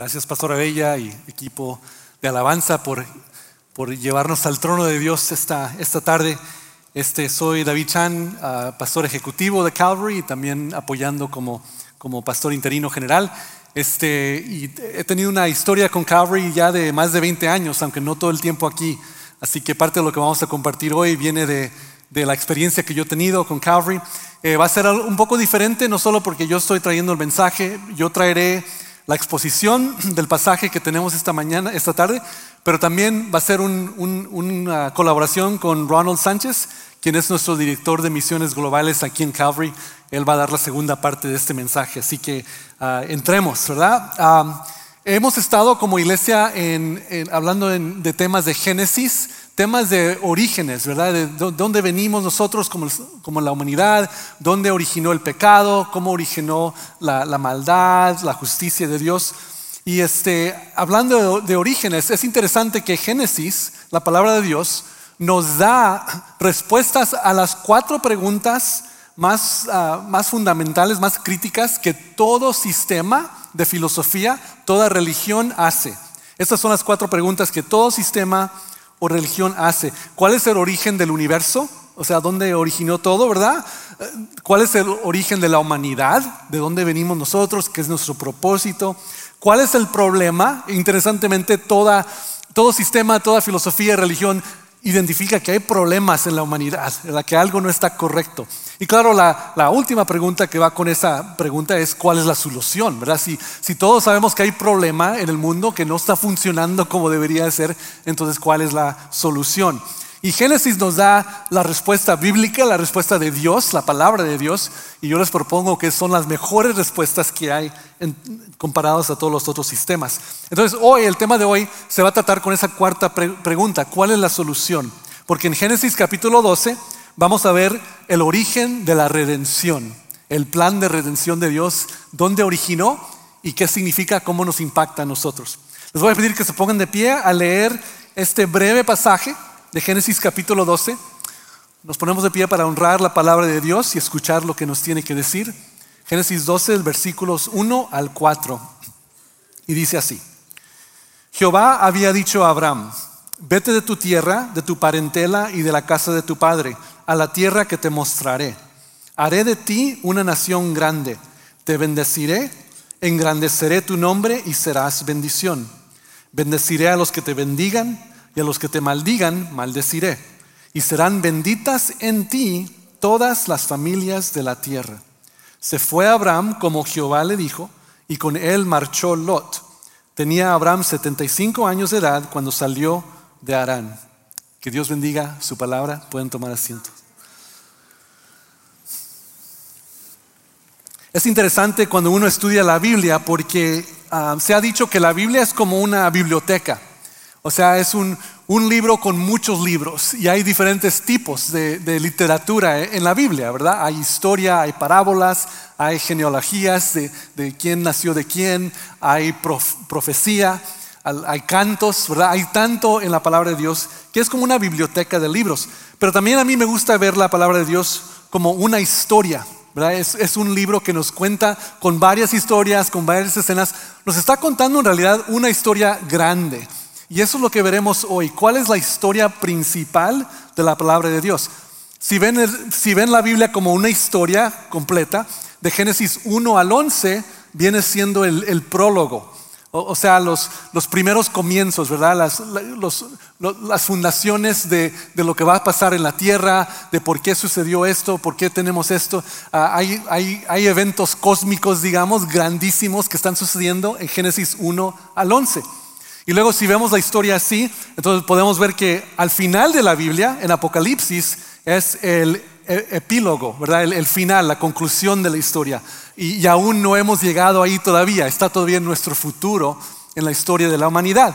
Gracias, Pastora Bella y equipo de alabanza por, por llevarnos al trono de Dios esta, esta tarde. Este, soy David Chan, ah, pastor ejecutivo de Calvary y también apoyando como, como pastor interino general. Este, y he tenido una historia con Calvary ya de más de 20 años, aunque no todo el tiempo aquí. Así que parte de lo que vamos a compartir hoy viene de, de la experiencia que yo he tenido con Calvary. Eh, va a ser un poco diferente, no solo porque yo estoy trayendo el mensaje, yo traeré la exposición del pasaje que tenemos esta mañana, esta tarde, pero también va a ser una colaboración con Ronald Sánchez, quien es nuestro director de misiones globales aquí en Calvary. Él va a dar la segunda parte de este mensaje, así que ah, entremos, ¿verdad? Ah, hemos estado como iglesia hablando de temas de Génesis, temas de orígenes, ¿verdad? De dónde venimos nosotros como, como la humanidad, dónde originó el pecado, cómo originó la, maldad, la justicia de Dios. Y este, hablando de, orígenes, es interesante que Génesis, la palabra de Dios, nos da respuestas a las cuatro preguntas más, ah, más fundamentales, más críticas que todo sistema de filosofía, toda religión hace. Estas son las cuatro preguntas que todo sistema o religión hace? ¿Cuál es el origen del universo? O sea, ¿dónde originó todo, verdad? ¿Cuál es el origen de la humanidad? ¿De dónde venimos nosotros? ¿Qué es nuestro propósito? ¿Cuál es el problema? Interesantemente, toda, todo sistema, toda filosofía y religión identifica que hay problemas en la humanidad, en la que algo no está correcto. Y claro, la, última pregunta que va con esa pregunta es cuál es la solución, ¿verdad? Si, todos sabemos que hay problema en el mundo que no está funcionando como debería ser, entonces ¿cuál es la solución? Y Génesis nos da la respuesta bíblica, la respuesta de Dios, la palabra de Dios, y yo les propongo que son las mejores respuestas que hay comparadas a todos los otros sistemas. Entonces, hoy, el tema de hoy se va a tratar con esa cuarta pregunta, ¿cuál es la solución? Porque en Génesis capítulo 12 vamos a ver el origen de la redención, el plan de redención de Dios, dónde originó y qué significa, cómo nos impacta a nosotros. Les voy a pedir que se pongan de pie a leer este breve pasaje de Génesis capítulo 12. Nos ponemos de pie para honrar la palabra de Dios y escuchar lo que nos tiene que decir. Génesis 12, versículos 1 al 4. Y dice así, Jehová había dicho a Abraham, vete de tu tierra, de tu parentela y de la casa de tu padre, a la tierra que te mostraré. Haré de ti una nación grande, te bendeciré, engrandeceré tu nombre y serás bendición. Bendeciré a los que te bendigan y a los que te maldigan, maldeciré. Y serán benditas en ti todas las familias de la tierra. Se fue Abraham como Jehová le dijo, y con él marchó Lot. Tenía Abraham 75 años de edad cuando salió de Arán. Que Dios bendiga su palabra. Pueden tomar asiento. Es interesante cuando uno estudia la Biblia porque ah, se ha dicho que la Biblia es como una biblioteca. O sea, es un, libro con muchos libros y hay diferentes tipos de, literatura en la Biblia, ¿verdad? Hay historia, hay parábolas, hay genealogías de, quién nació de quién, hay profecía, hay cantos, ¿verdad? Hay tanto en la palabra de Dios que es como una biblioteca de libros. Pero también a mí me gusta ver la palabra de Dios como una historia. Es, es, un libro que nos cuenta con varias historias, con varias escenas. Nos está contando en realidad una historia grande. Y eso es lo que veremos hoy. ¿Cuál es la historia principal de la palabra de Dios? Si ven, si ven la Biblia como una historia completa, de Génesis 1 al 11 viene siendo el, prólogo. O, sea, los, los, primeros comienzos, ¿verdad? Las, las fundaciones de, de, lo que va a pasar en la tierra, de por qué sucedió esto, por qué tenemos esto. Ah, hay, hay, hay, eventos cósmicos, digamos, grandísimos que están sucediendo en Génesis 1 al 11. Y luego si vemos la historia así, entonces podemos ver que al final de la Biblia, en Apocalipsis, es el e, epílogo, ¿verdad? El, final, la conclusión de la historia. Y, aún no hemos llegado ahí todavía, está todavía en nuestro futuro, en la historia de la humanidad.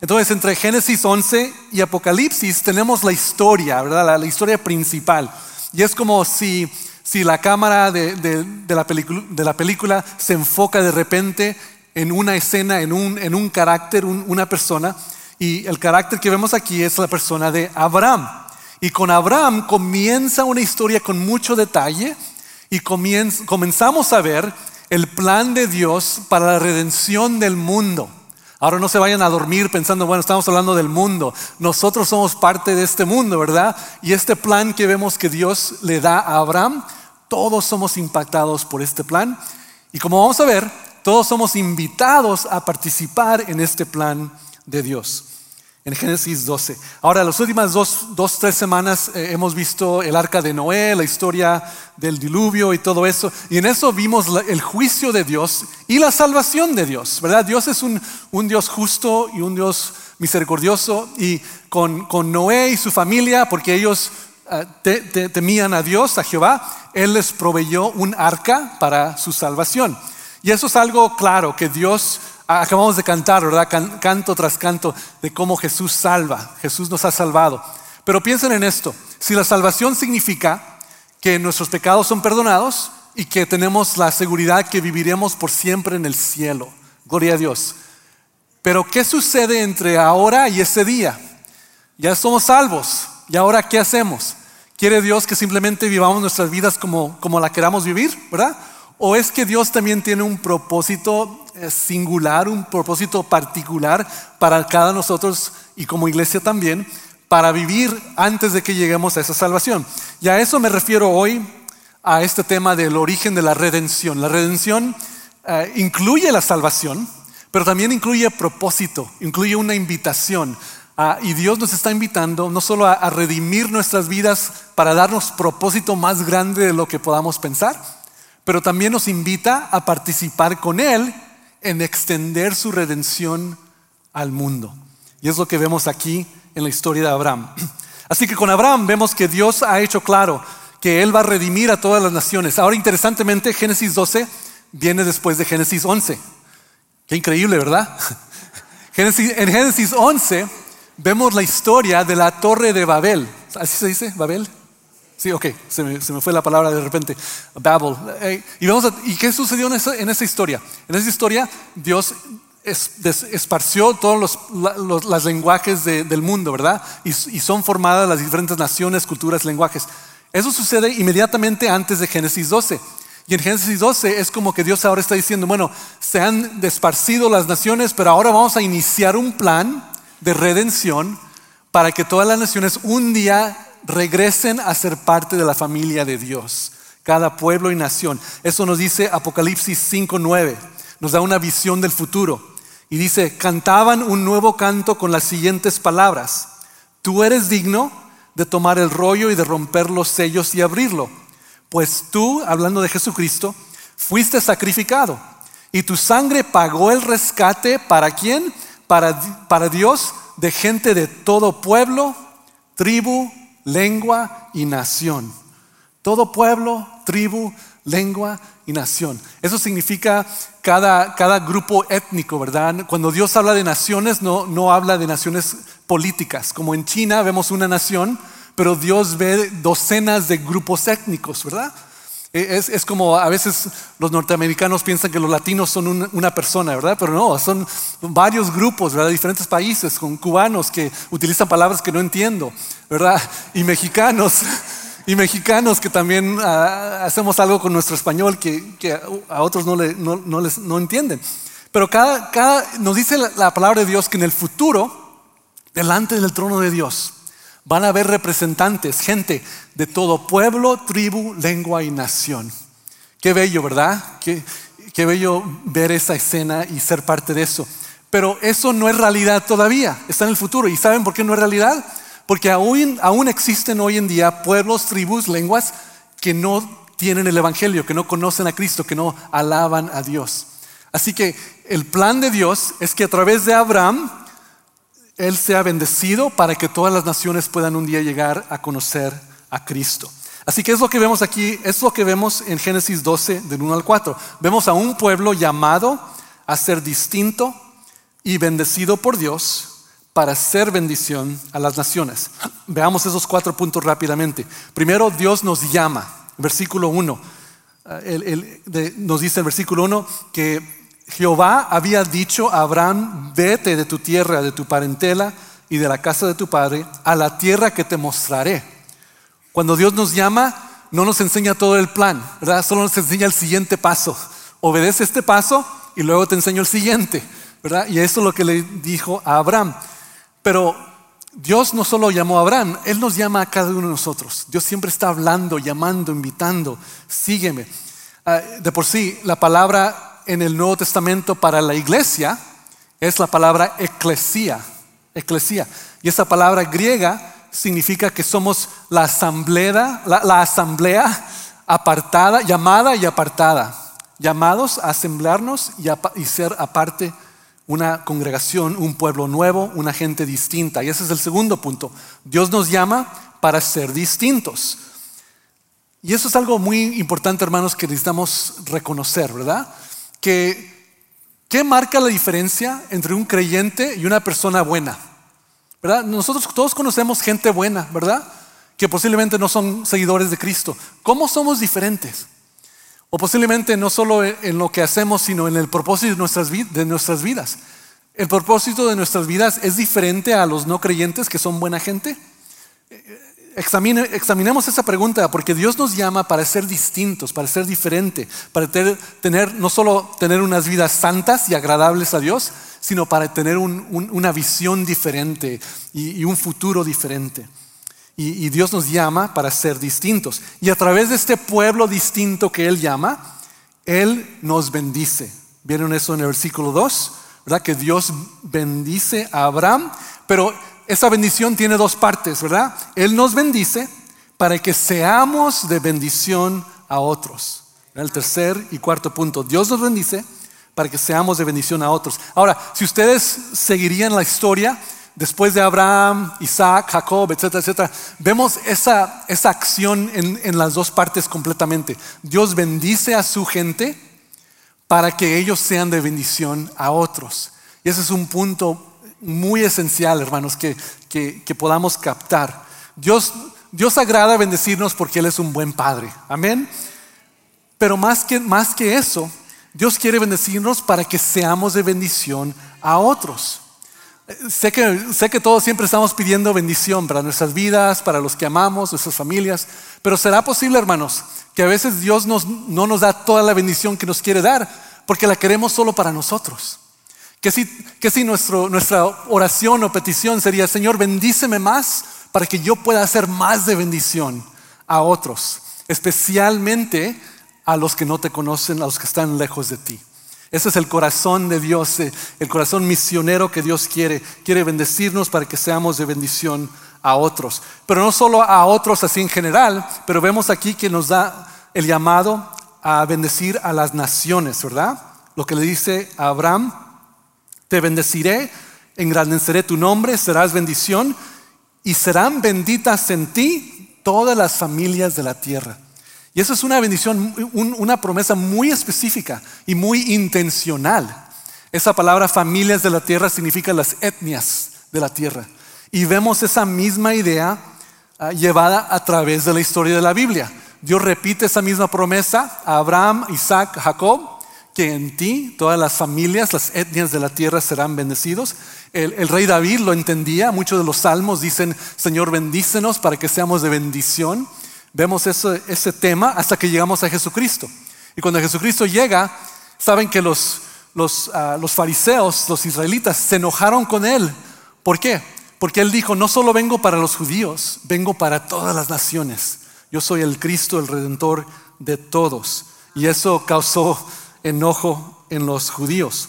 Entonces, entre Génesis 11 y Apocalipsis tenemos la historia, ¿verdad? La, historia principal. Y es como si, si la cámara de, de, la de la película se enfoca de repente en una escena, en un, en un carácter, una persona. Y el carácter que vemos aquí es la persona de Abraham. Y con Abraham comienza una historia con mucho detalle y comenzamos a ver el plan de Dios para la redención del mundo. Ahora no se vayan a dormir pensando, bueno, estamos hablando del mundo. Nosotros somos parte de este mundo, ¿verdad? Y este plan que vemos que Dios le da a Abraham, todos somos impactados por este plan. Y como vamos a ver, todos somos invitados a participar en este plan de Dios en Génesis 12. Ahora, las últimas dos, dos tres semanas eh, hemos visto el arca de Noé, la historia del diluvio y todo eso. Y en eso vimos el juicio de Dios y la salvación de Dios, ¿verdad? Dios es un, un Dios justo y un Dios misericordioso. Y con, con Noé y su familia, porque ellos eh, temían a Dios, a Jehová, Él les proveyó un arca para su salvación. Y eso es algo claro, que Dios acabamos de cantar, ¿verdad? canto tras canto de cómo Jesús salva, Jesús nos ha salvado. Pero piensen en esto, si la salvación significa que nuestros pecados son perdonados y que tenemos la seguridad que viviremos por siempre en el cielo, gloria a Dios. Pero ¿qué sucede entre ahora y ese día? Ya somos salvos, ¿y ahora qué hacemos? ¿Quiere Dios que simplemente vivamos nuestras vidas como, como la queramos vivir, verdad? ¿O es que Dios también tiene un propósito eh, singular, un propósito particular para cada nosotros y como iglesia también, para vivir antes de que lleguemos a esa salvación? Y a eso me refiero hoy, a este tema del origen de la redención. La redención eh, incluye la salvación, pero también incluye propósito, incluye una invitación. Ah, y Dios nos está invitando no solo a redimir nuestras vidas para darnos propósito más grande de lo que podamos pensar, pero también nos invita a participar con Él en extender su redención al mundo. Y es lo que vemos aquí en la historia de Abraham. Así que con Abraham vemos que Dios ha hecho claro que Él va a redimir a todas las naciones. Ahora, interesantemente, Génesis 12 viene después de Génesis 11. Qué increíble, ¿verdad? en Génesis 11 vemos la historia de la torre de Babel. ¿Así se dice? ¿Babel? Sí, ok, se me, fue la palabra de repente. Babel. y, vamos ¿Y qué sucedió en esa, historia? En esa historia Dios esparció todos los, lenguajes del mundo, ¿verdad? Y, y, son formadas las diferentes naciones, culturas, lenguajes. Eso sucede inmediatamente antes de Génesis 12. Y en Génesis 12 es como que Dios ahora está diciendo, bueno, se han desparcido las naciones, pero ahora vamos a iniciar un plan de redención para que todas las naciones un día regresen a ser parte de la familia de Dios, cada pueblo y nación. Eso nos dice Apocalipsis 5.9, nos da una visión del futuro. Y dice, cantaban un nuevo canto con las siguientes palabras. Tú eres digno de tomar el rollo y de romper los sellos y abrirlo. Pues tú, hablando de Jesucristo, fuiste sacrificado y tu sangre pagó el rescate para quién? Para, para Dios de gente de todo pueblo, tribu, lengua y nación. Todo pueblo, tribu, lengua y nación. Eso significa cada, cada grupo étnico, ¿verdad? Cuando Dios habla de naciones, no, no habla de naciones políticas. Como en China vemos una nación, pero Dios ve docenas de grupos étnicos, ¿verdad? E, es, como a veces los norteamericanos piensan que los latinos son una persona, ¿verdad? Pero no, son varios grupos, ¿verdad? Diferentes países, con cubanos que utilizan palabras que no entiendo, ¿verdad? Y mexicanos, y mexicanos que también ah, hacemos algo con nuestro español que, a otros no, les, no entienden. Pero cada, cada, nos dice la palabra de Dios que en el futuro, delante del trono de Dios, Van a haber representantes, gente de todo pueblo, tribu, lengua y nación. Qué bello, ¿verdad? Qué, qué bello ver esa escena y ser parte de eso. Pero eso no es realidad todavía, está en el futuro. ¿Y saben por qué no es realidad? Porque aún, aún existen hoy en día pueblos, tribus, lenguas que no tienen el Evangelio, que no conocen a Cristo, que no alaban a Dios. Así que el plan de Dios es que a través de Abraham él sea bendecido para que todas las naciones puedan un día llegar a conocer a Cristo. Así que es lo que vemos aquí, es lo que vemos en Génesis 12, del 1 al 4. Vemos a un pueblo llamado a ser distinto y bendecido por Dios para ser bendición a las naciones. Veamos esos cuatro puntos rápidamente. Primero, Dios nos llama. Versículo 1. Eh, nos dice el versículo 1 que Jehová había dicho a Abraham, vete de tu tierra, de tu parentela y de la casa de tu padre, a la tierra que te mostraré. Cuando Dios nos llama, no nos enseña todo el plan, ¿verdad? Solo nos enseña el siguiente paso. obedece este paso y luego te enseño el siguiente, ¿verdad? Y eso es lo que le dijo a Abraham. Pero Dios no solo llamó a Abraham, Él nos llama a cada uno de nosotros. Dios siempre está hablando, llamando, invitando, sígueme. Ah, de por sí, la palabra en el Nuevo Testamento para la iglesia es la palabra eclesía, eclesía. Y esa palabra griega significa que somos la asamblea, la, asamblea apartada, llamada y apartada, llamados a asemblarnos y, y ser aparte una congregación, un pueblo nuevo, una gente distinta. Y ese es el segundo punto. Dios nos llama para ser distintos. Y eso es algo muy importante, hermanos, que necesitamos reconocer, ¿verdad? Que, ¿Qué marca la diferencia entre un creyente y una persona buena? ¿Verdad? Nosotros todos conocemos gente buena, ¿verdad? Que posiblemente no son seguidores de Cristo. ¿Cómo somos diferentes? O posiblemente no solo en lo que hacemos, sino en el propósito de nuestras, de nuestras vidas. El propósito de nuestras vidas es diferente a los no creyentes que son buena gente. Examine, examinemos esa pregunta porque Dios nos llama para ser distintos, para ser diferente, para tener, no solo tener unas vidas santas y agradables a Dios, sino para tener una visión diferente y un futuro diferente. Y, Dios nos llama para ser distintos. Y a través de este pueblo distinto que Él llama, Él nos bendice. ¿Vieron eso en el versículo 2? ¿Verdad? Que Dios bendice a Abraham, pero esa bendición tiene dos partes, ¿verdad? Él nos bendice para que seamos de bendición a otros. El tercer y cuarto punto, Dios nos bendice para que seamos de bendición a otros. Ahora, si ustedes seguirían la historia, después de Abraham, Isaac, Jacob, etcétera, etcétera, vemos esa, esa acción en, en, las dos partes completamente. Dios bendice a su gente para que ellos sean de bendición a otros. Y ese es un punto muy esencial, hermanos, que, que, podamos captar. Dios, Dios agrada bendecirnos porque Él es un buen Padre. Amén. Pero más que, más que eso, Dios quiere bendecirnos para que seamos de bendición a otros. Sé que, sé que todos siempre estamos pidiendo bendición para nuestras vidas, para los que amamos, nuestras familias, pero ¿será posible, hermanos, que a veces Dios nos, no nos da toda la bendición que nos quiere dar porque la queremos solo para nosotros? Que si, que si nuestra oración o petición sería, Señor, bendíceme más para que yo pueda hacer más de bendición a otros, especialmente a los que no te conocen, a los que están lejos de ti. Ese es el corazón de Dios, eh, el corazón misionero que Dios quiere. Quiere bendecirnos para que seamos de bendición a otros. Pero no solo a otros así en general, pero vemos aquí que nos da el llamado a bendecir a las naciones, ¿verdad? Lo que le dice a Abraham, te bendeciré, engrandeceré tu nombre, serás bendición y serán benditas en ti todas las familias de la tierra. Y eso es una bendición, una promesa muy específica y muy intencional. Esa palabra familias de la tierra significa las etnias de la tierra. Y vemos esa misma idea ah, llevada a través de la historia de la Biblia. Dios repite esa misma promesa a Abraham, Isaac, Jacob, que en ti todas las familias, las etnias de la tierra serán bendecidos. El, el, rey David lo entendía, muchos de los salmos dicen, Señor, bendícenos para que seamos de bendición. Vemos ese, ese tema hasta que llegamos a Jesucristo. Y cuando Jesucristo llega, saben que los, los, ah, los fariseos, los israelitas, se enojaron con él. ¿Por qué? Porque él dijo, no solo vengo para los judíos, vengo para todas las naciones. Yo soy el Cristo, el redentor de todos. Y eso causó enojo en los judíos.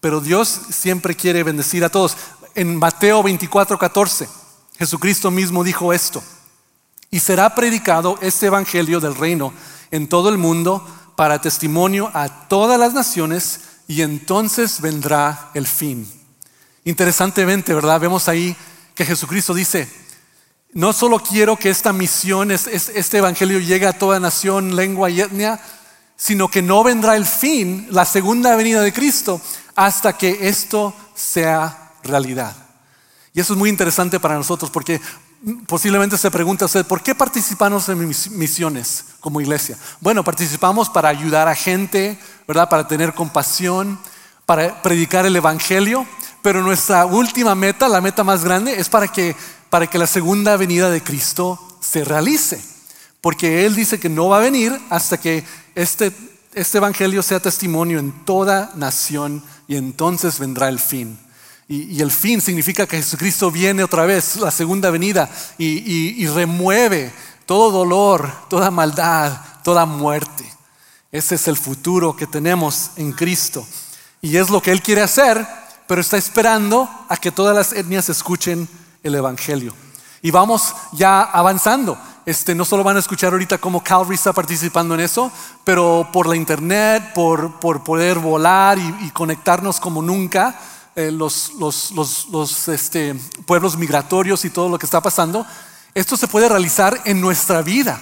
Pero Dios siempre quiere bendecir a todos. En Mateo 24, 14, Jesucristo mismo dijo esto. Y será predicado este Evangelio del reino en todo el mundo para testimonio a todas las naciones y entonces vendrá el fin. Interesantemente, ¿verdad? Vemos ahí que Jesucristo dice, no solo quiero que esta misión, este Evangelio llegue a toda nación, lengua y etnia, sino que no vendrá el fin, la segunda venida de Cristo, hasta que esto sea realidad. Y eso es muy interesante para nosotros porque Posiblemente se pregunta usted, ¿por qué participamos en misiones como iglesia? Bueno, participamos para ayudar a gente, ¿verdad? Para tener compasión, para predicar el Evangelio, pero nuestra última meta, la meta más grande, es para que, para que la segunda venida de Cristo se realice. Porque Él dice que no va a venir hasta que este, este evangelio sea testimonio en toda nación y entonces vendrá el fin. Y, el fin significa que Jesucristo viene otra vez, la segunda venida, y, y remueve todo dolor, toda maldad, toda muerte. Ese es el futuro que tenemos en Cristo. Y es lo que Él quiere hacer, pero está esperando a que todas las etnias escuchen el Evangelio. Y vamos ya avanzando. Este, no solo van a escuchar ahorita cómo Calvary está participando en eso, pero por la internet, por, poder volar y, conectarnos como nunca, eh, los, este, pueblos migratorios y todo lo que está pasando, esto se puede realizar en nuestra vida.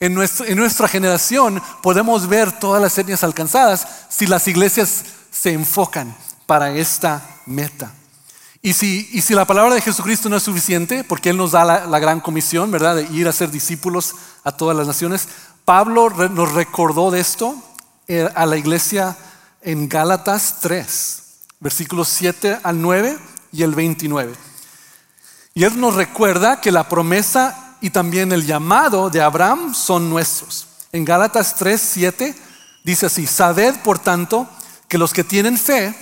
En, en nuestra generación podemos ver todas las etnias alcanzadas si las iglesias se enfocan para esta meta. Y si, y si la palabra de Jesucristo no es suficiente, porque Él nos da la, gran comisión, ¿verdad?, de ir a ser discípulos a todas las naciones, Pablo nos recordó de esto eh, a la iglesia en Gálatas 3, versículos 7 al 9 y el 29. Y Él nos recuerda que la promesa y también el llamado de Abraham son nuestros. En Gálatas 3, 7 dice así, sabed por tanto que los que tienen fe,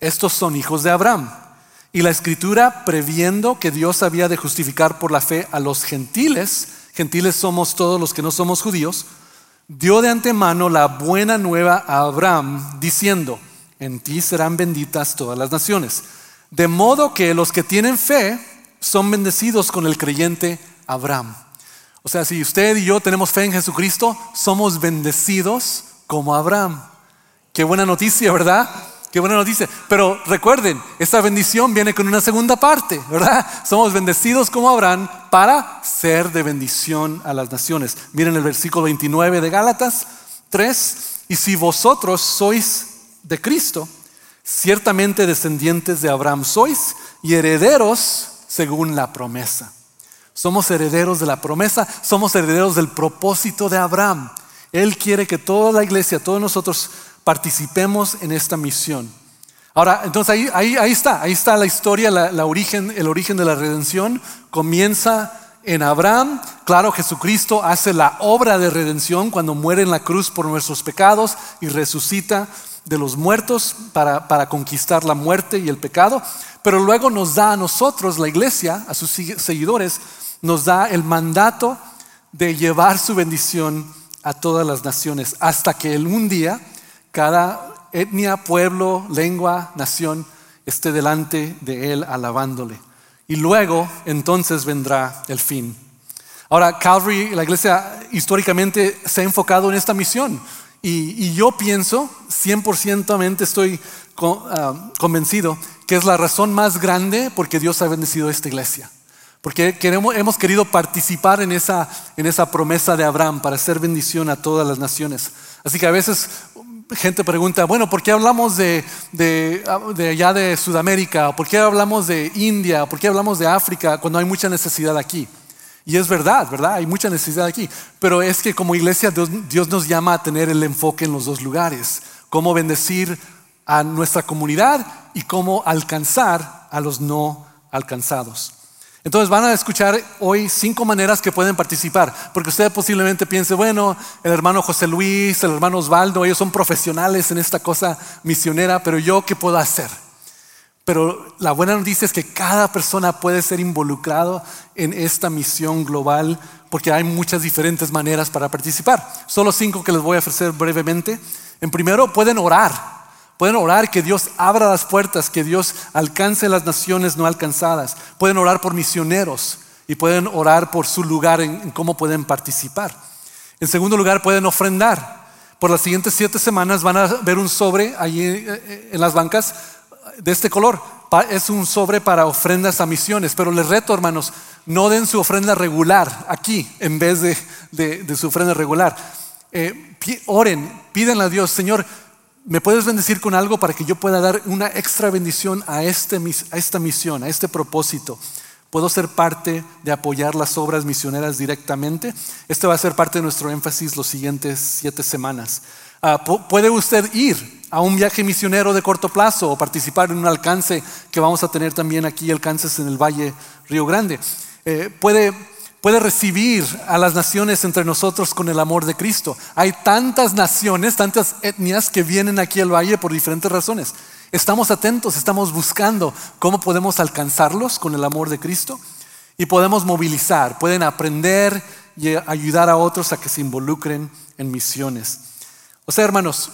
estos son hijos de Abraham. Y la escritura, previendo que Dios había de justificar por la fe a los gentiles, gentiles somos todos los que no somos judíos, dio de antemano la buena nueva a Abraham, diciendo, en ti serán benditas todas las naciones. De modo que los que tienen fe son bendecidos con el creyente Abraham. O sea, si usted y yo tenemos fe en Jesucristo, somos bendecidos como Abraham. Qué buena noticia, ¿verdad? Qué buena noticia. Pero recuerden, esta bendición viene con una segunda parte, ¿verdad? Somos bendecidos como Abraham para ser de bendición a las naciones. Miren el versículo 29 de Gálatas 3. Y si vosotros sois de Cristo, ciertamente descendientes de Abraham sois y herederos según la promesa. Somos herederos de la promesa, somos herederos del propósito de Abraham. Él quiere que toda la iglesia, todos nosotros participemos en esta misión. Ahora, entonces ahí, ahí, ahí está, ahí está la historia, la, origen, el origen de la redención. Comienza en Abraham. Claro, Jesucristo hace la obra de redención cuando muere en la cruz por nuestros pecados y resucita de los muertos para, para, conquistar la muerte y el pecado, pero luego nos da a nosotros, la iglesia, a sus seguidores, nos da el mandato de llevar su bendición a todas las naciones, hasta que un día cada etnia, pueblo, lengua, nación esté delante de Él alabándole. Y luego entonces vendrá el fin. Ahora, Calvary, la iglesia históricamente se ha enfocado en esta misión. Y, yo pienso, 100% estoy ah, convencido, que es la razón más grande porque Dios ha bendecido esta iglesia. Porque queremos, hemos querido participar en esa, en esa promesa de Abraham para hacer bendición a todas las naciones. Así que a veces gente pregunta, bueno, ¿por qué hablamos de, de, allá de Sudamérica? ¿Por qué hablamos de India? ¿Por qué hablamos de África cuando hay mucha necesidad aquí? Y es verdad, ¿verdad? Hay mucha necesidad aquí. Pero es que como iglesia Dios, nos llama a tener el enfoque en los dos lugares. Cómo bendecir a nuestra comunidad y cómo alcanzar a los no alcanzados. Entonces van a escuchar hoy cinco maneras que pueden participar, porque usted posiblemente piense, bueno, el hermano José Luis, el hermano Osvaldo, ellos son profesionales en esta cosa misionera, pero yo qué puedo hacer? Pero la buena noticia es que cada persona puede ser involucrado en esta misión global, porque hay muchas diferentes maneras para participar. Solo cinco que les voy a ofrecer brevemente. En primero, pueden orar. Pueden orar que Dios abra las puertas, que Dios alcance las naciones no alcanzadas. Pueden orar por misioneros y pueden orar por su lugar en, cómo pueden participar. En segundo lugar, pueden ofrendar. Por las siguientes siete semanas van a ver un sobre allí eh, eh, en las bancas de este color. Es un sobre para ofrendas a misiones, pero les reto, hermanos, no den su ofrenda regular aquí en vez de, su ofrenda regular. Eh, oren, pídenle a Dios, Señor, ¿Me puedes bendecir con algo para que yo pueda dar una extra bendición a, este, a esta misión, a este propósito? ¿Puedo ser parte de apoyar las obras misioneras directamente? Este va a ser parte de nuestro énfasis los siguientes siete semanas. Ah, ¿Puede usted ir a un viaje misionero de corto plazo o participar en un alcance que vamos a tener también aquí, alcances en el Valle Río Grande? Eh, ¿Puede puede recibir a las naciones entre nosotros con el amor de Cristo. Hay tantas naciones, tantas etnias que vienen aquí al valle por diferentes razones. Estamos atentos, estamos buscando cómo podemos alcanzarlos con el amor de Cristo y podemos movilizar, pueden aprender y ayudar a otros a que se involucren en misiones. O sea, hermanos,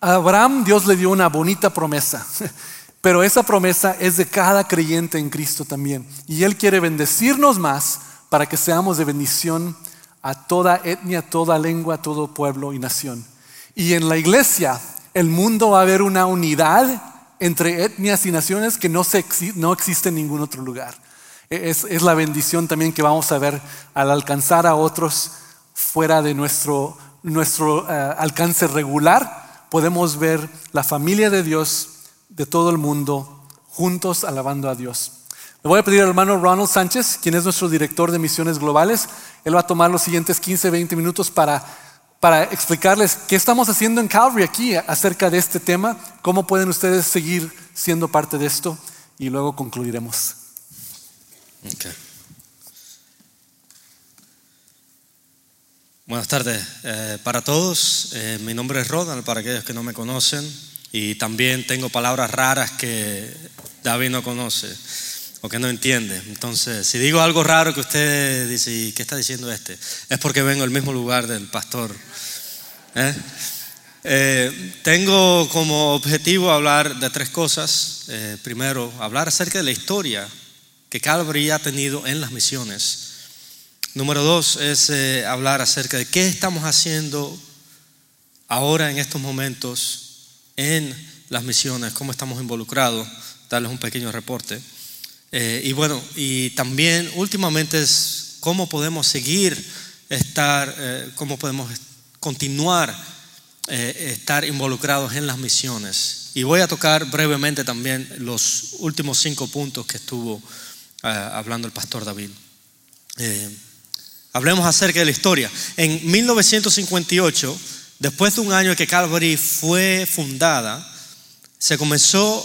a Abraham Dios le dio una bonita promesa, pero esa promesa es de cada creyente en Cristo también. Y Él quiere bendecirnos más para que seamos de bendición a toda etnia, toda lengua, todo pueblo y nación. Y en la iglesia, el mundo va a haber una unidad entre etnias y naciones que no, no existe en ningún otro lugar. Es, la bendición también que vamos a ver al alcanzar a otros fuera de nuestro, nuestro eh, alcance regular. Podemos ver la familia de Dios de todo el mundo juntos alabando a Dios. Le voy a pedir al hermano Ronald Sánchez, quien es nuestro director de misiones globales. Él va a tomar los siguientes 15, 20 minutos para, para explicarles qué estamos haciendo en Calvary aquí acerca de este tema, cómo pueden ustedes seguir siendo parte de esto y luego concluiremos. Buenas tardes eh, para todos. Eh, mi nombre es Ronald, para aquellos que no me conocen. Y también tengo palabras raras que David no conoce o que no entiende. Entonces, si digo algo raro que usted dice, ¿qué está diciendo este? Es porque vengo al mismo lugar del pastor. ¿eh? tengo como objetivo hablar de tres cosas. primero, hablar acerca de la historia que Calvary ha tenido en las misiones. Número dos es eh, hablar acerca de qué estamos haciendo ahora en estos momentos en las misiones, cómo estamos involucrados, darles un pequeño reporte. Eh, y bueno, y también últimamente es cómo podemos seguir estar, eh, cómo podemos continuar estar involucrados en las misiones. Y voy a tocar brevemente también los últimos cinco puntos que estuvo hablando el pastor David. Eh, hablemos acerca de la historia. En 1958, después de un año que Calvary fue fundada, se comenzó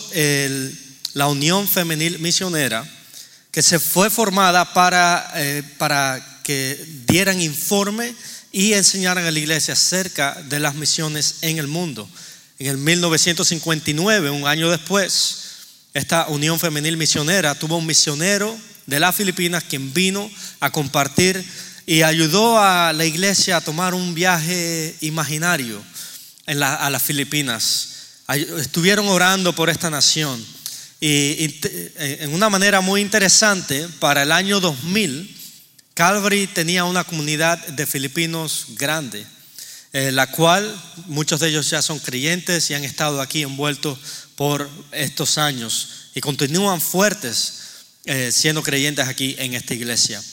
la Unión Femenil Misionera, que se fue formada para, eh, para que dieran informe y enseñaran a la iglesia acerca de las misiones en el mundo. En el 1959, un año después, esta Unión Femenil Misionera tuvo un misionero de las Filipinas quien vino a compartir y ayudó a la iglesia a tomar un viaje imaginario a las Filipinas. Estuvieron orando por esta nación y, en una manera muy interesante, para el año 2000, Calvary tenía una comunidad de filipinos grande, eh, la cual muchos de ellos ya son creyentes y han estado aquí envueltos por estos años y continúan fuertes eh, siendo creyentes aquí en esta iglesia.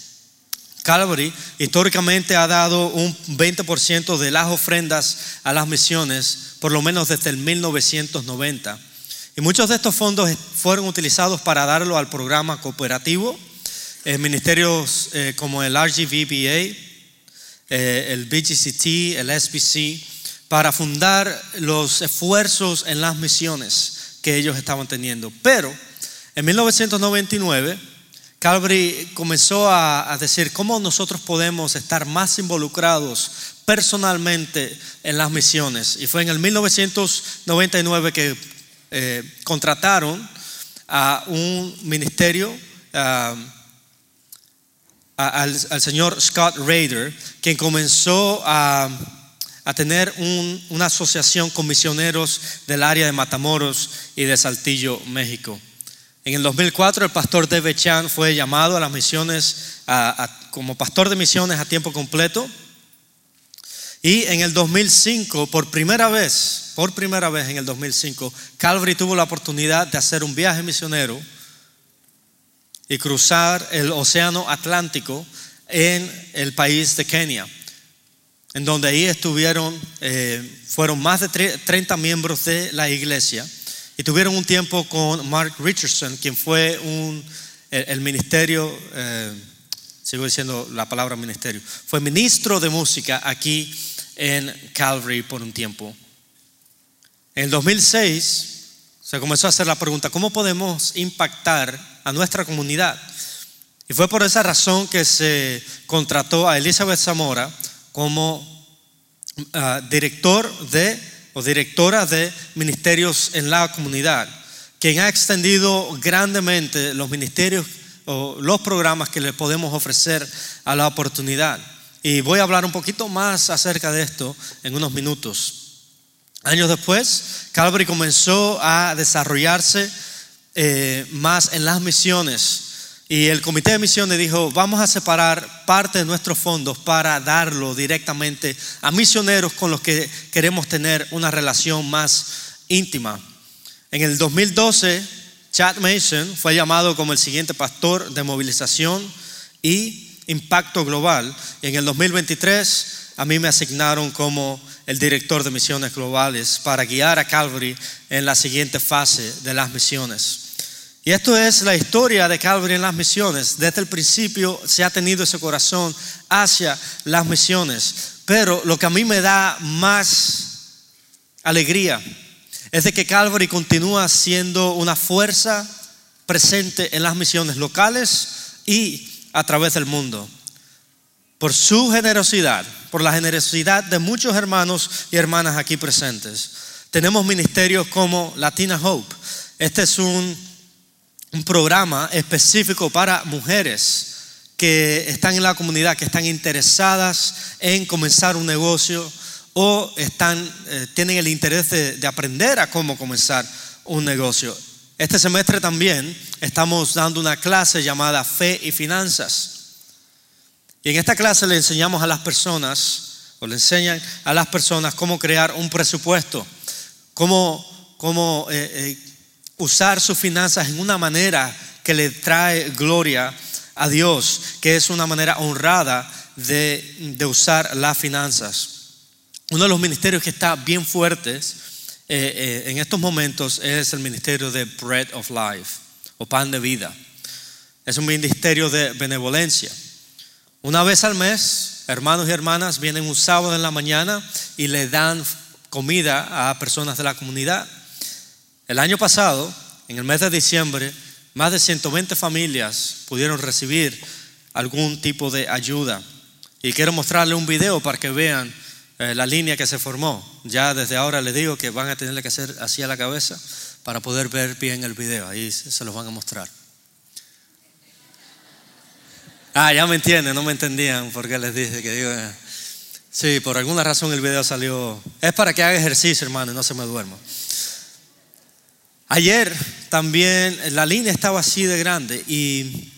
Calvary históricamente ha dado un 20% de las ofrendas a las misiones, por lo menos desde el 1990. Y muchos de estos fondos fueron utilizados para darlo al programa cooperativo, en ministerios eh, como el RGVBA, eh, el BGCT, el SBC, para fundar los esfuerzos en las misiones que ellos estaban teniendo. Pero en 1999, Calvary comenzó a, decir cómo nosotros podemos estar más involucrados personalmente en las misiones. Y fue en el 1999 que eh, contrataron a un ministerio, al, señor Scott Rader, quien comenzó a tener una asociación con misioneros del área de Matamoros y de Saltillo, México. En el 2004 el pastor David Chan fue llamado a las misiones como pastor de misiones a tiempo completo. Y en el 2005, por primera vez, por primera vez en el 2005, Calvary tuvo la oportunidad de hacer un viaje misionero y cruzar el océano Atlántico en el país de Kenia en donde ahí estuvieron, eh, fueron más de 30 miembros de la iglesia y tuvieron un tiempo con Mark Richardson, quien fue un, el, ministerio, eh, sigo diciendo la palabra ministerio, fue ministro de música aquí en Calvary por un tiempo. En el 2006 se comenzó a hacer la pregunta, ¿cómo podemos impactar a nuestra comunidad? Y fue por esa razón que se contrató a Elizabeth Zamora como ah, director de o directora de ministerios en la comunidad, quien ha extendido grandemente los ministerios o los programas que le podemos ofrecer a la oportunidad. Y voy a hablar un poquito más acerca de esto en unos minutos. Años después, Calvary comenzó a desarrollarse eh, más en las misiones. Y el comité de misiones dijo, vamos a separar parte de nuestros fondos para darlo directamente a misioneros con los que queremos tener una relación más íntima. En el 2012, Chad Mason fue llamado como el siguiente pastor de movilización y impacto global. Y en el 2023 a mí me asignaron como el director de misiones globales para guiar a Calvary en la siguiente fase de las misiones. Y esto es la historia de Calvary en las misiones. Desde el principio se ha tenido ese corazón hacia las misiones. Pero lo que a mí me da más alegría es de que Calvary continúa siendo una fuerza presente en las misiones locales y a través del mundo. Por su generosidad, por la generosidad de muchos hermanos y hermanas aquí presentes. Tenemos ministerios como Latina Hope. Este es un, programa específico para mujeres que están en la comunidad, que están interesadas en comenzar un negocio o están, eh, tienen el interés de aprender a cómo comenzar un negocio. Este semestre también estamos dando una clase llamada Fe y Finanzas. Y en esta clase le enseñamos a las personas, o le enseñan a las personas cómo crear un presupuesto, cómo, cómo eh, eh, usar sus finanzas en una manera que le trae gloria a Dios, que es una manera honrada de, de usar las finanzas. Uno de los ministerios que está bien fuertes eh, en estos momentos es el ministerio de Bread of Life o pan de vida. Es un ministerio de benevolencia. Una vez al mes, hermanos y hermanas vienen un sábado en la mañana y le dan comida a personas de la comunidad. El año pasado, en el mes de diciembre, más de 120 familias pudieron recibir algún tipo de ayuda. Y quiero mostrarle un video para que vean eh, la línea que se formó. Ya desde ahora les digo que van a tenerle que hacer así a la cabeza para poder ver bien el video. Ahí se los van a mostrar. Ah, ya me entienden, no me entendían porque les dije que digo. Eh, sí, por alguna razón el video salió. Es para que haga ejercicio, hermano, y no se me duerma. Ayer también la línea estaba así de grande y,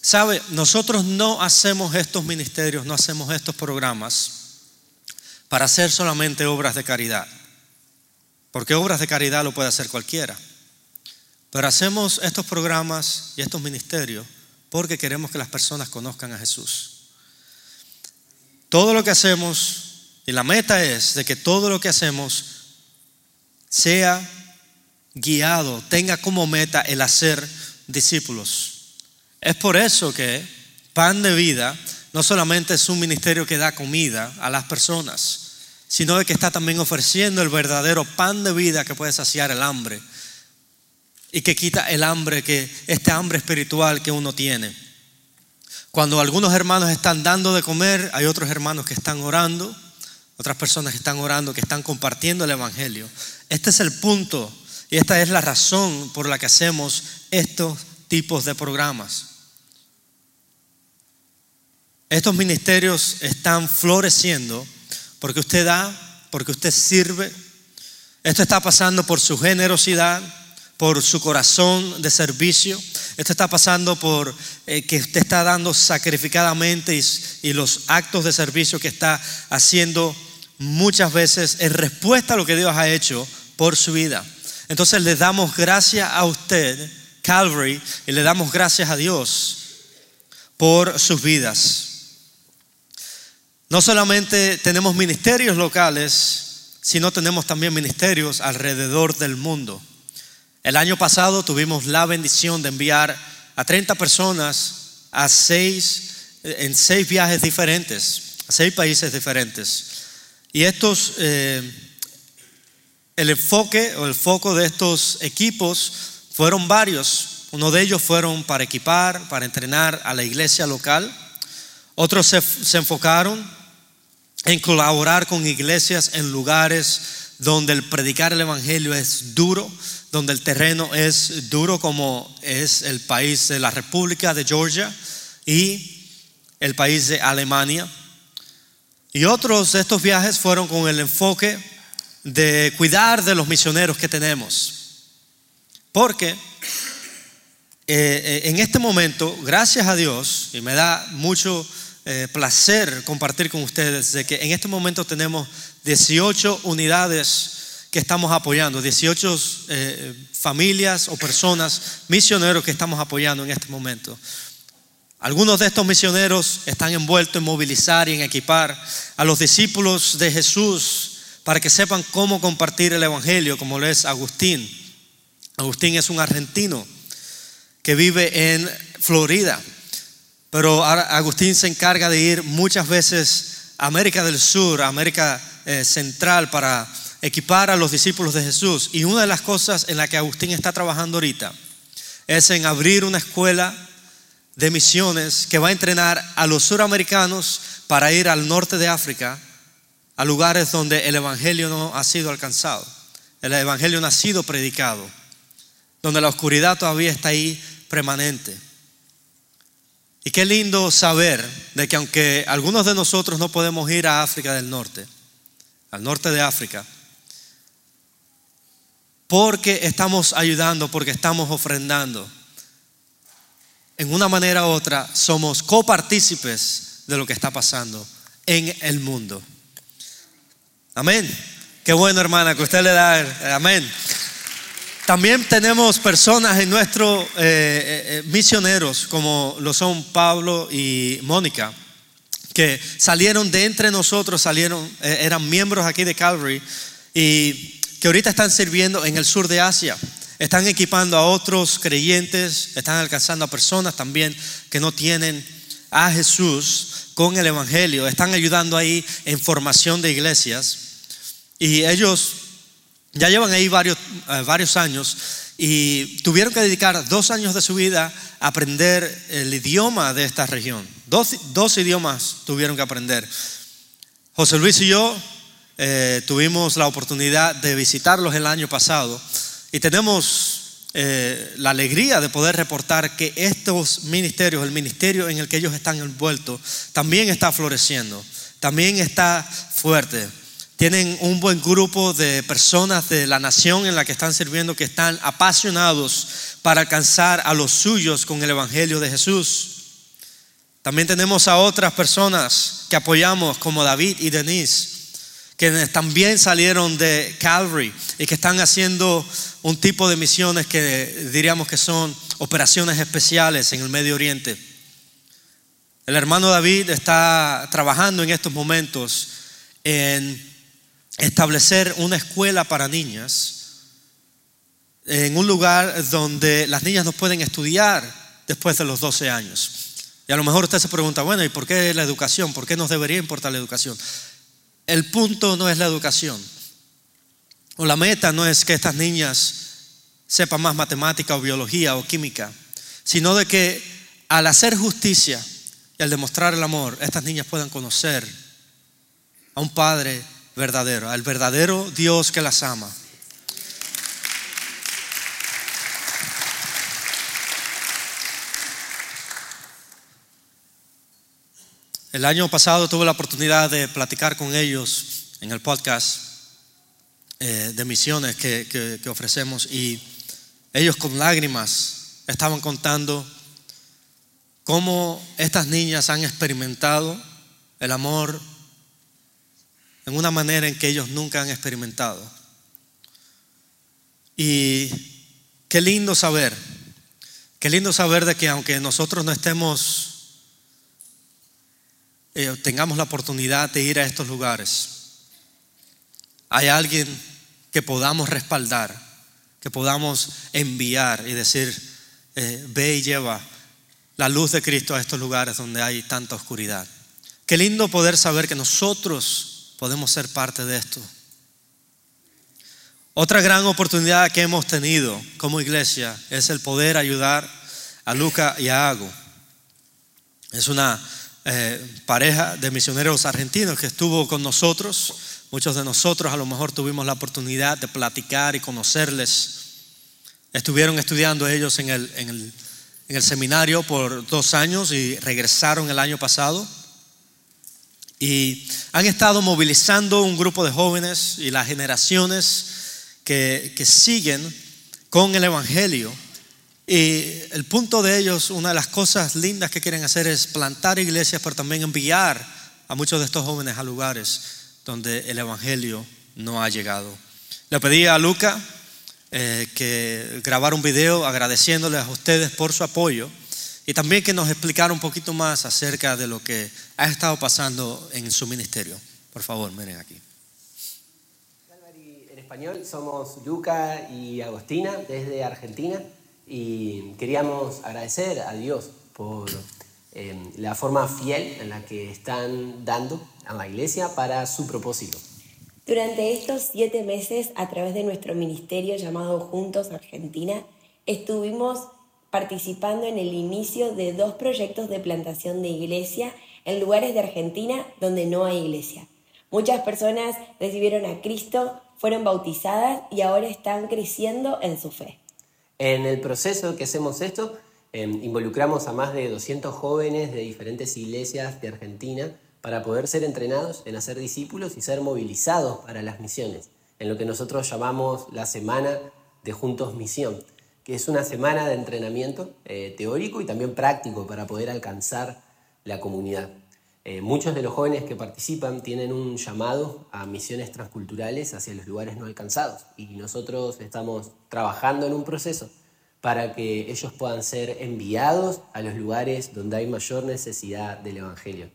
¿sabe? Nosotros no hacemos estos ministerios, no hacemos estos programas para hacer solamente obras de caridad. Porque obras de caridad lo puede hacer cualquiera. Pero hacemos estos programas y estos ministerios porque queremos que las personas conozcan a Jesús. Todo lo que hacemos, y la meta es de que todo lo que hacemos sea guiado, tenga como meta el hacer discípulos. Es por eso que Pan de Vida no solamente es un ministerio que da comida a las personas, sino de que está también ofreciendo el verdadero pan de vida que puede saciar el hambre y que quita el hambre, que este hambre espiritual que uno tiene. Cuando algunos hermanos están dando de comer, hay otros hermanos que están orando, otras personas que están orando, que están compartiendo el Evangelio. Este es el punto y esta es la razón por la que hacemos estos tipos de programas. Estos ministerios están floreciendo porque usted da, porque usted sirve. Esto está pasando por su generosidad, por su corazón de servicio. Esto está pasando por eh, que usted está dando sacrificadamente y, y los actos de servicio que está haciendo muchas veces en respuesta a lo que Dios ha hecho por su vida. Entonces le damos gracias a usted, Calvary, y le damos gracias a Dios por sus vidas. No solamente tenemos ministerios locales, sino tenemos también ministerios alrededor del mundo. El año pasado tuvimos la bendición de enviar a 30 personas a seis, en seis viajes diferentes, a seis países diferentes. Y estos, eh, el enfoque o el foco de estos equipos fueron varios. Uno de ellos fueron para equipar, para entrenar a la iglesia local. Otros se, se enfocaron en colaborar con iglesias en lugares donde el predicar el Evangelio es duro, donde el terreno es duro como es el país de la República de Georgia y el país de Alemania. Y otros de estos viajes fueron con el enfoque de cuidar de los misioneros que tenemos. Porque eh, eh, en este momento, gracias a Dios, y me da mucho eh, placer compartir con ustedes de que en este momento tenemos 18 unidades que estamos apoyando, 18 familias o personas, misioneros que estamos apoyando en este momento. Algunos de estos misioneros están envueltos en movilizar y en equipar a los discípulos de Jesús para que sepan cómo compartir el Evangelio, como lo es Agustín. Agustín es un argentino que vive en Florida, pero Agustín se encarga de ir muchas veces a América del Sur, a América eh, Central, para equipar a los discípulos de Jesús. Y una de las cosas en la que Agustín está trabajando ahorita es en abrir una escuela de misiones que va a entrenar a los suramericanos para ir al norte de África a lugares donde el Evangelio no ha sido alcanzado, el Evangelio no ha sido predicado, donde la oscuridad todavía está ahí permanente. Y qué lindo saber de que aunque algunos de nosotros no podemos ir a África del Norte, al norte de África, porque estamos ayudando, porque estamos ofrendando, en una manera u otra somos copartícipes de lo que está pasando en el mundo. Amén. Qué bueno, hermana, que usted le da. Amén. También tenemos personas en nuestros eh, eh, eh, misioneros, como lo son Pablo y Mónica, que salieron de entre nosotros, salieron, eran miembros aquí de Calvary y que ahorita están sirviendo en el sur de Asia. Están equipando a otros creyentes, están alcanzando a personas también que no tienen a Jesús con el Evangelio, están ayudando ahí en formación de iglesias. Y ellos ya llevan ahí varios, eh, varios años y tuvieron que dedicar dos años de su vida a aprender el idioma de esta región. Dos, dos idiomas tuvieron que aprender. José Luis y yo eh, tuvimos la oportunidad de visitarlos el año pasado y tenemos eh, la alegría de poder reportar que estos ministerios, el ministerio en el que ellos están envueltos, también está floreciendo, también está fuerte. Tienen un buen grupo de personas de la nación en la que están sirviendo que están apasionados para alcanzar a los suyos con el Evangelio de Jesús. También tenemos a otras personas que apoyamos como David y Denise, que también salieron de Calvary y que están haciendo un tipo de misiones que diríamos que son operaciones especiales en el Medio Oriente. El hermano David está trabajando en estos momentos en establecer una escuela para niñas en un lugar donde las niñas no pueden estudiar después de los 12 años. Y a lo mejor usted se pregunta, bueno, ¿y por qué la educación? ¿Por qué nos debería importar la educación? El punto no es la educación. O la meta no es que estas niñas sepan más matemática o biología o química, sino de que al hacer justicia y al demostrar el amor, estas niñas puedan conocer a un padre verdadero, al verdadero Dios que las ama. El año pasado tuve la oportunidad de platicar con ellos en el podcast eh, de misiones que, que ofrecemos y ellos con lágrimas estaban contando cómo estas niñas han experimentado el amor en una manera en que ellos nunca han experimentado. Y qué lindo saber, qué lindo saber de que aunque nosotros no estemos, eh, tengamos la oportunidad de ir a estos lugares, hay alguien que podamos respaldar, que podamos enviar y decir, eh, ve y lleva la luz de Cristo a estos lugares donde hay tanta oscuridad. Qué lindo poder saber que nosotros podemos ser parte de esto. Otra gran oportunidad que hemos tenido como iglesia es el poder ayudar a Luca y a Ago. Es una eh, pareja de misioneros argentinos que estuvo con nosotros. Muchos de nosotros a lo mejor tuvimos la oportunidad de platicar y conocerles. Estuvieron estudiando ellos en el, seminario por dos años y regresaron el año pasado. Y han estado movilizando un grupo de jóvenes y las generaciones que, siguen con el Evangelio y el punto de ellos, una de las cosas lindas que quieren hacer es plantar iglesias, pero también enviar a muchos de estos jóvenes a lugares donde el Evangelio no ha llegado. Le pedí a Luca eh, que grabara un video agradeciéndoles a ustedes por su apoyo y también que nos explicara un poquito más acerca de lo que ha estado pasando en su ministerio. Por favor, miren aquí. En español somos Luca y Agostina desde Argentina y queríamos agradecer a Dios por eh, la forma fiel en la que están dando a la iglesia para su propósito. Durante estos siete meses, a través de nuestro ministerio llamado Juntos Argentina, estuvimos participando en el inicio de dos proyectos de plantación de iglesia en lugares de Argentina donde no hay iglesia. Muchas personas recibieron a Cristo, fueron bautizadas y ahora están creciendo en su fe. En el proceso que hacemos esto, em, involucramos a más de 200 jóvenes de diferentes iglesias de Argentina para poder ser entrenados en hacer discípulos y ser movilizados para las misiones, en lo que nosotros llamamos la Semana de Juntos Misión, que es una semana de entrenamiento eh, teórico y también práctico para poder alcanzar la comunidad. Eh, muchos de los jóvenes que participan tienen un llamado a misiones transculturales hacia los lugares no alcanzados y nosotros estamos trabajando en un proceso para que ellos puedan ser enviados a los lugares donde hay mayor necesidad del Evangelio.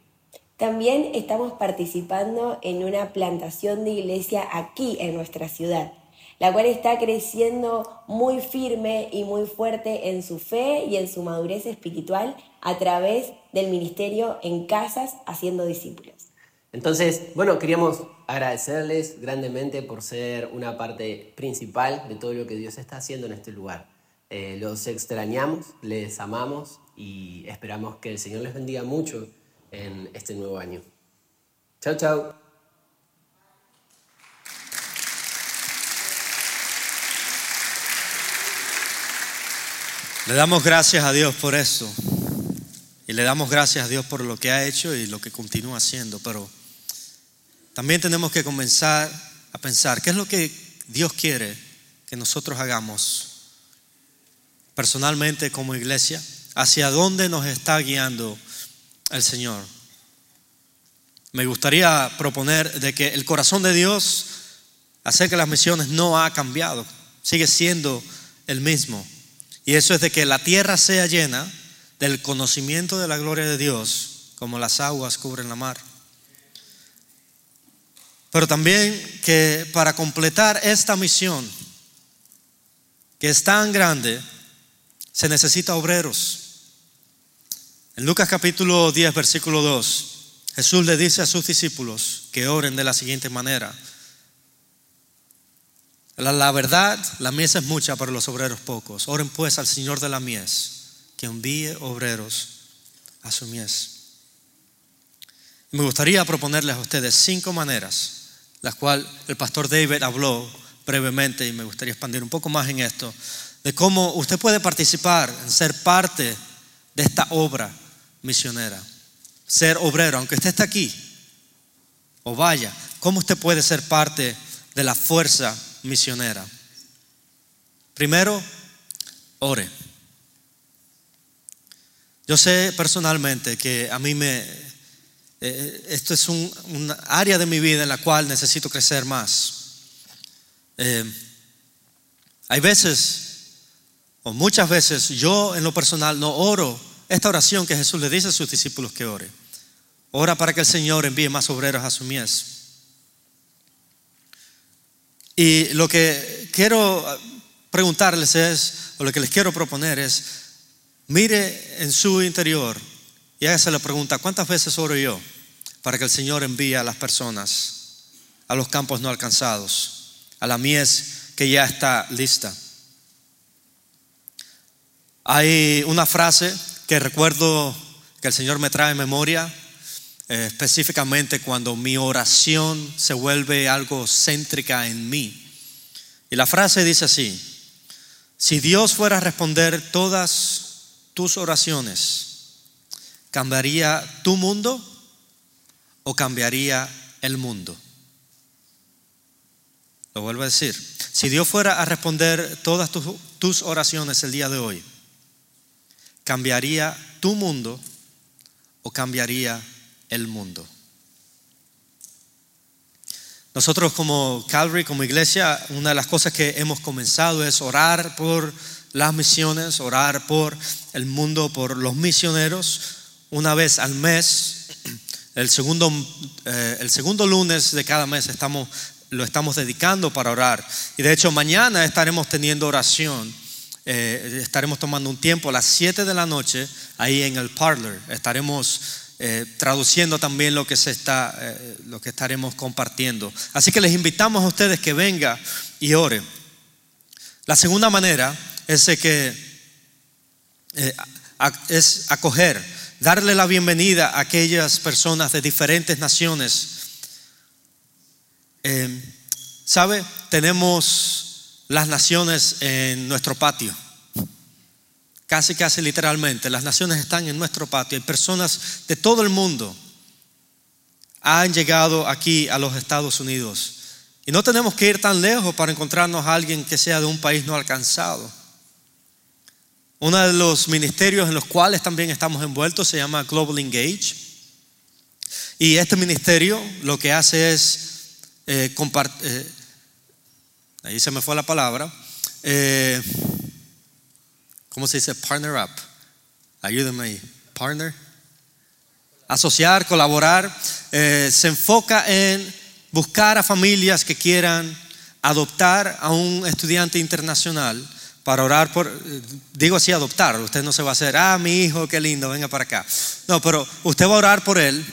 También estamos participando en una plantación de iglesia aquí en nuestra ciudad la cual está creciendo muy firme y muy fuerte en su fe y en su madurez espiritual a través del ministerio en casas haciendo discípulos. Entonces, bueno, queríamos agradecerles grandemente por ser una parte principal de todo lo que Dios está haciendo en este lugar. Eh, los extrañamos, les amamos y esperamos que el Señor les bendiga mucho en este nuevo año. Chao, chao. Le damos gracias a Dios por eso. Y le damos gracias a Dios por lo que ha hecho y lo que continúa haciendo. Pero también tenemos que comenzar a pensar qué es lo que Dios quiere que nosotros hagamos personalmente como iglesia. Hacia dónde nos está guiando el Señor. Me gustaría proponer de que el corazón de Dios acerca de las misiones no ha cambiado. Sigue siendo el mismo. Y eso es de que la tierra sea llena del conocimiento de la gloria de Dios, como las aguas cubren la mar. Pero también que para completar esta misión, que es tan grande, se necesita obreros. En Lucas capítulo 10, versículo 2, Jesús le dice a sus discípulos que oren de la siguiente manera. La, verdad, la mies es mucha, pero los obreros pocos. Oren pues al Señor de la mies, que envíe obreros a su mies. Me gustaría proponerles a ustedes cinco maneras, las cuales el pastor David habló brevemente y me gustaría expandir un poco más en esto, de cómo usted puede participar en ser parte de esta obra misionera, ser obrero, aunque usted esté aquí o vaya, cómo usted puede ser parte de la fuerza misionera. Primero, ore. Yo sé personalmente que a mí me... Eh, esto es un, área de mi vida en la cual necesito crecer más. Eh, hay veces, o muchas veces, yo en lo personal no oro esta oración que Jesús le dice a sus discípulos que ore. Ora para que el Señor envíe más obreros a su mies. Y lo que quiero preguntarles es, o lo que les quiero proponer es, mire en su interior y hágase la pregunta, ¿cuántas veces oro yo para que el Señor envíe a las personas a los campos no alcanzados, a la mies que ya está lista. Hay una frase que recuerdo que el Señor me trae en memoria, eh, específicamente cuando mi oración se vuelve algo céntrica en mí. Y la frase dice así, si Dios fuera a responder todas tus oraciones, ¿cambiaría tu mundo o cambiaría el mundo? Lo vuelvo a decir, si Dios fuera a responder todas tus, tus oraciones el día de hoy, ¿cambiaría tu mundo o cambiaría el mundo? Nosotros como Calvary, como iglesia, una de las cosas que hemos comenzado es orar por las misiones, orar por el mundo, por los misioneros. Una vez al mes, el segundo, eh, el segundo lunes de cada mes estamos, lo estamos dedicando para orar. Y de hecho mañana estaremos teniendo oración. Eh, estaremos tomando un tiempo a las 7 de la noche ahí en el parlor. Estaremos eh, traduciendo también lo que, se está, eh, lo que estaremos compartiendo. Así que les invitamos a ustedes que venga y ore. La segunda manera es que eh, es acoger, darle la bienvenida a aquellas personas de diferentes naciones. ¿Sabe? Tenemos las naciones en nuestro patio. Casi, casi literalmente. Las naciones están en nuestro patio. Hay personas de todo el mundo han llegado aquí a los Estados Unidos. Y no tenemos que ir tan lejos para encontrarnos a alguien que sea de un país no alcanzado. Uno de los ministerios en los cuales también estamos envueltos se llama Global Engage. Y este ministerio lo que hace es eh, compartir, eh, ahí se me fue la palabra, eh, ¿cómo se dice? Partner up. Ayúdame ahí. Partner. Asociar, colaborar. Eh, se enfoca en buscar a familias que quieran adoptar a un estudiante internacional para orar por, digo así, adoptar. Usted no se va a hacer, ah, mi hijo, qué lindo, venga para acá. No, pero usted va a orar por él,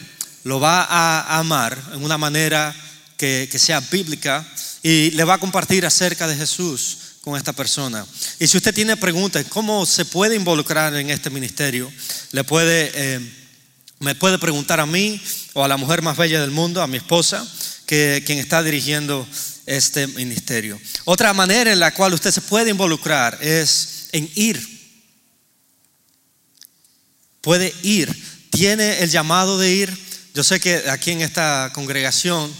lo va a amar en una manera que, que sea bíblica y le va a compartir acerca de Jesús con esta persona. Y si usted tiene preguntas, ¿cómo se puede involucrar en este ministerio? Le puede, eh, me puede preguntar a mí o a la mujer más bella del mundo, a mi esposa, que quien está dirigiendo este ministerio. Otra manera en la cual usted se puede involucrar es en ir. Puede ir. Tiene el llamado de ir. Yo sé que aquí en esta congregación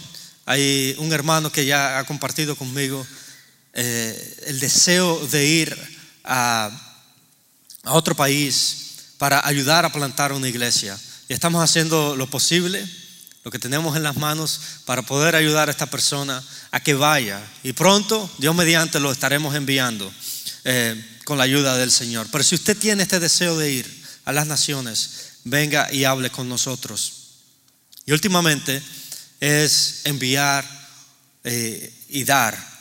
hay un hermano que ya ha compartido conmigo eh, el deseo de ir a, otro país para ayudar a plantar una iglesia. Y estamos haciendo lo posible, lo que tenemos en las manos, para poder ayudar a esta persona a que vaya. Y pronto, Dios mediante, lo estaremos enviando eh, con la ayuda del Señor. Pero si usted tiene este deseo de ir a las naciones, venga y hable con nosotros. Y últimamente es enviar eh, y dar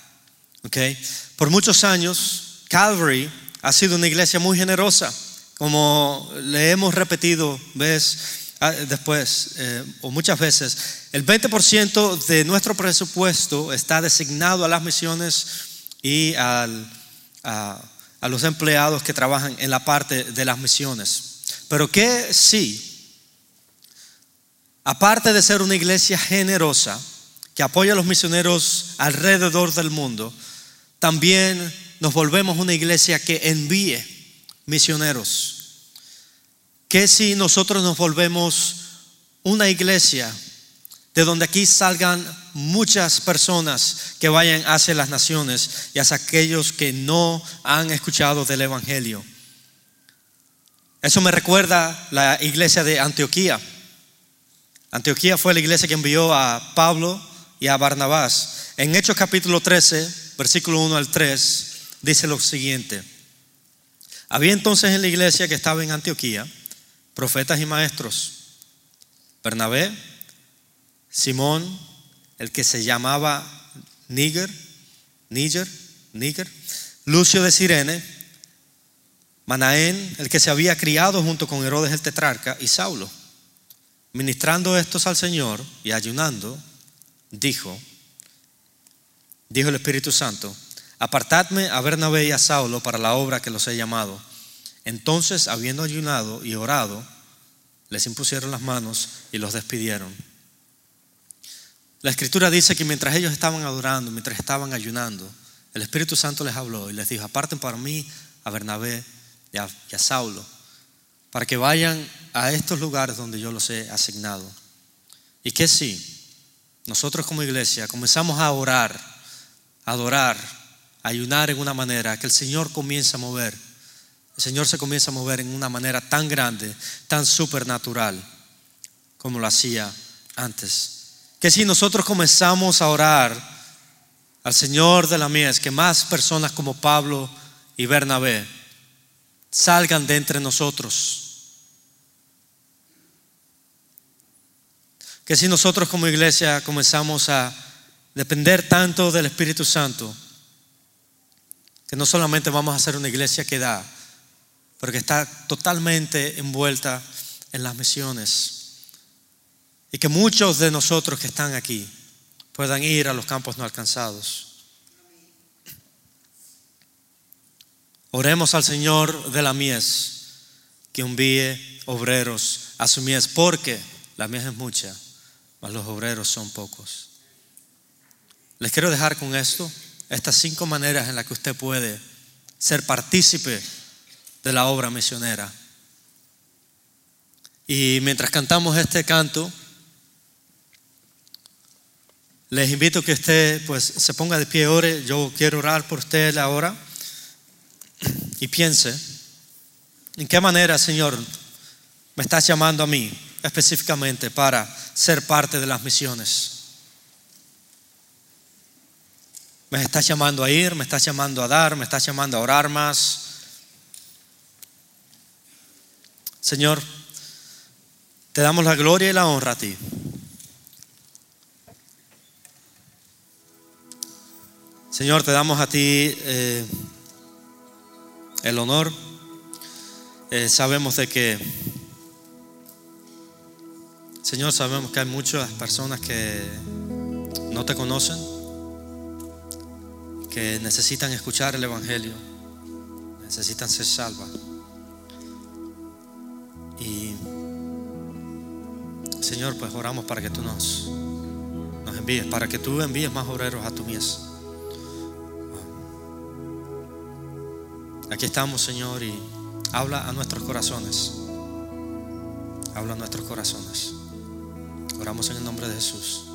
por muchos años, Calvary ha sido una iglesia muy generosa, como le hemos repetido vez, ah, después eh, o muchas veces. El 20% de nuestro presupuesto está designado a las misiones y a, a los empleados que trabajan en la parte de las misiones. Pero que sí, aparte de ser una iglesia generosa, que apoya a los misioneros alrededor del mundo, también nos volvemos una iglesia que envíe misioneros. Que si nosotros nos volvemos una iglesia de donde aquí salgan muchas personas que vayan hacia las naciones y hacia aquellos que no han escuchado del Evangelio. Eso me recuerda la iglesia de Antioquía. Antioquía fue la iglesia que envió a Pablo y a Barnabás. En Hechos capítulo 13 versículo 1 al 3, dice lo siguiente. Había entonces en la iglesia que estaba en Antioquía profetas y maestros. Bernabé, Simón, el que se llamaba Níger, Níger, Níger, Lucio de Sirene, Manaén, el que se había criado junto con Herodes el tetrarca, y Saulo. Ministrando estos al Señor y ayunando, dijo, dijo el Espíritu Santo, apartadme a Bernabé y a Saulo para la obra que los he llamado. Entonces, habiendo ayunado y orado, les impusieron las manos y los despidieron. La escritura dice que mientras ellos estaban adorando, mientras estaban ayunando, el Espíritu Santo les habló y les dijo, aparten para mí a Bernabé y a, y a Saulo, para que vayan a estos lugares donde yo los he asignado. Y que sí, nosotros como iglesia comenzamos a orar, a adorar, a ayunar en una manera que el Señor comienza a mover. El Señor se comienza a mover en una manera tan grande, tan supernatural, como lo hacía antes. Que si nosotros comenzamos a orar al Señor de la mies, que más personas como Pablo y Bernabé salgan de entre nosotros. Que si nosotros como iglesia comenzamos a depender tanto del Espíritu Santo, que no solamente vamos a ser una iglesia que da, pero que está totalmente envuelta en las misiones. Y que muchos de nosotros que están aquí puedan ir a los campos no alcanzados. Oremos al Señor de la mies que envíe obreros a su mies, porque la mies es mucha, los obreros son pocos. Les quiero dejar con esto estas cinco maneras en las que usted puede ser partícipe de la obra misionera. Y mientras cantamos este canto, les invito que usted pues se ponga de pie, ore. Yo quiero orar por usted ahora y piense en qué manera, Señor, me estás llamando a mí específicamente para ser parte de las misiones. Me estás llamando a ir, me estás llamando a dar, me estás llamando a orar más. Señor, te damos la gloria y la honra a ti. Señor, te damos a ti eh, el honor. Eh, sabemos de que, Señor, sabemos que hay muchas personas que no te conocen, que necesitan escuchar el Evangelio, necesitan ser salvas. Y, Señor, pues oramos para que tú nos, nos envíes, para que tú envíes más obreros a tu mies. Aquí estamos, Señor, y habla a nuestros corazones. Habla a nuestros corazones. Oramos en el nombre de Jesús.